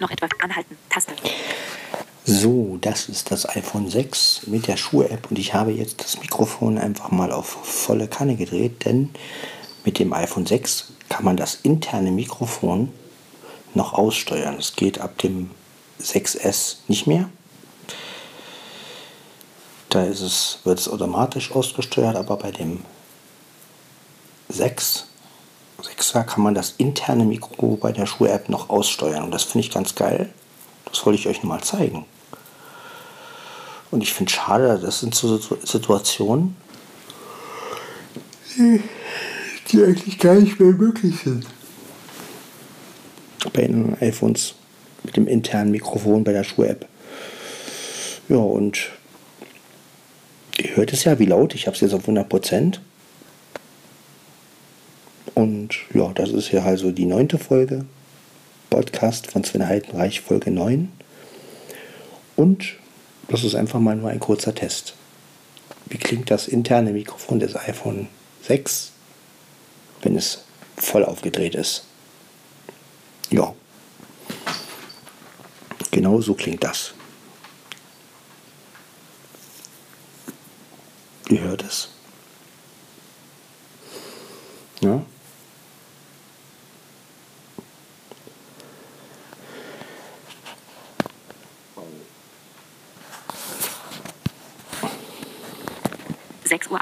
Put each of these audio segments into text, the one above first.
Noch etwa anhalten. Taste. So, das ist das iPhone 6 mit der Schuhe-App und ich habe jetzt das Mikrofon einfach mal auf volle Kanne gedreht, denn mit dem iPhone 6 kann man das interne Mikrofon noch aussteuern. Es geht ab dem 6S nicht mehr. Da ist es, wird es automatisch ausgesteuert, aber bei dem 6, 6er kann man das interne Mikro bei der Schuhe-App noch aussteuern. Und das finde ich ganz geil. Das wollte ich euch nur mal zeigen. Und ich finde schade, das sind so Situationen, die eigentlich gar nicht mehr möglich sind. Bei den iPhones mit dem internen Mikrofon bei der Schuh-App. Ja, und ihr hört es ja, wie laut. Ich habe es jetzt auf 100%. Und ja, das ist ja also die neunte Folge. Podcast von Sven Heidenreich, Folge 9. Und das ist einfach mal nur ein kurzer Test. Wie klingt das interne Mikrofon des iPhone 6, wenn es voll aufgedreht ist? Ja. Genau so klingt das. Ihr hört es. 6.08 Uhr.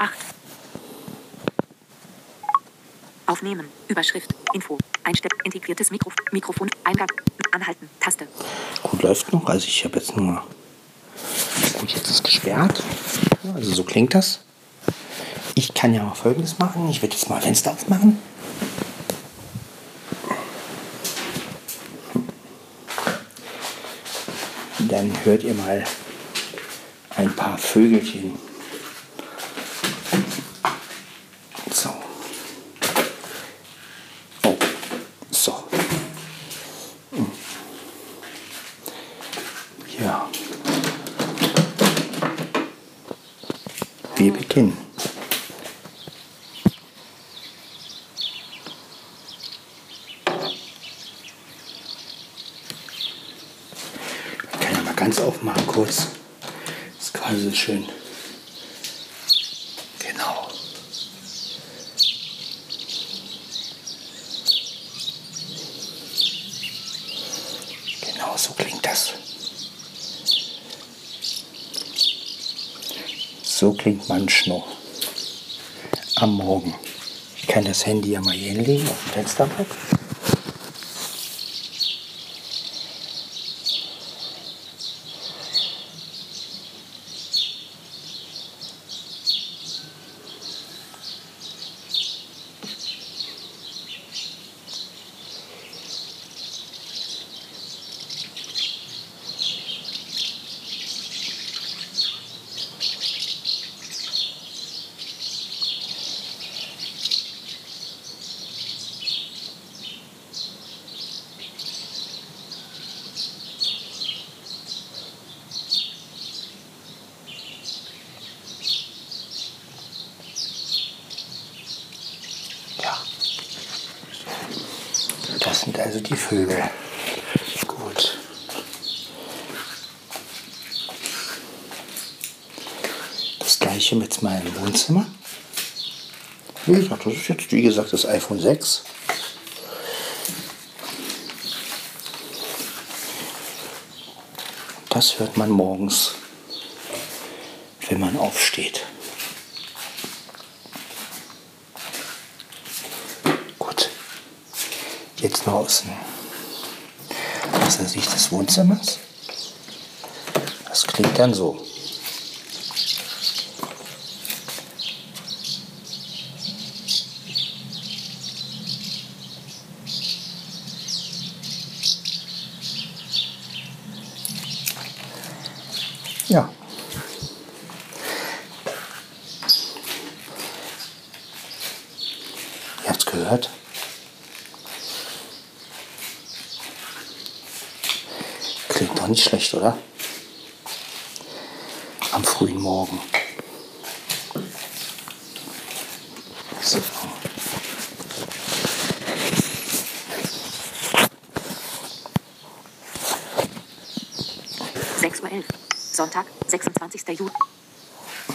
Aufnehmen. Überschrift. Info. Einstepp. Integriertes Mikro Mikrofon. Eingang. Anhalten. Taste. Gut, läuft noch. Also ich habe jetzt nur... Gut, jetzt ist gesperrt. Also so klingt das. Ich kann ja mal Folgendes machen. Ich werde jetzt mal Fenster aufmachen. Dann hört ihr mal ein paar Vögelchen. Wir beginnen. Ich kann ja mal ganz aufmachen kurz. Das ist quasi so schön. Genau. Genau so klingt das. So klingt manchmal am Morgen. Ich kann das Handy ja mal hier hinlegen auf dem Fensterbrett. Sind also die Vögel. Gut. Das gleiche mit meinem Wohnzimmer. Wie gesagt, das ist jetzt wie gesagt das iPhone 6. Das hört man morgens, wenn man aufsteht. Gut. Jetzt noch aus, dem- aus der Sicht des Wohnzimmers. Das klingt dann so. Ja. Ihr habt's gehört. Klingt doch nicht schlecht, oder? Am frühen Morgen. So. Uhr. Sonntag, 26. Juli.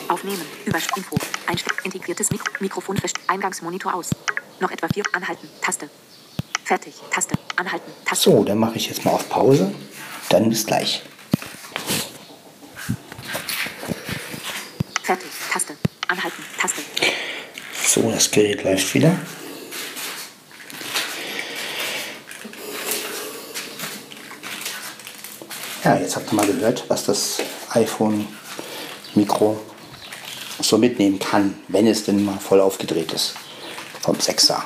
Aufnehmen. Über Info. Einstellen. Integriertes Mikro Mikrofon. Eingangsmonitor aus. Noch etwa vier. Anhalten. Taste. Fertig. Taste. Anhalten. Taste. So, dann mache ich jetzt mal auf Pause. Dann bis gleich. Fertig. Taste. Anhalten. Taste. So, das Gerät läuft wieder. Ja, jetzt habt ihr mal gehört, was das iPhone-Mikro so mitnehmen kann, wenn es denn mal voll aufgedreht ist. Vom 6er.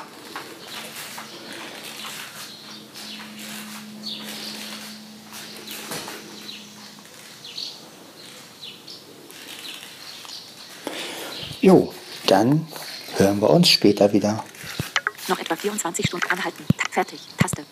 Jo, dann hören wir uns später wieder. Noch etwa 24 Stunden. Anhalten. Fertig. Taste.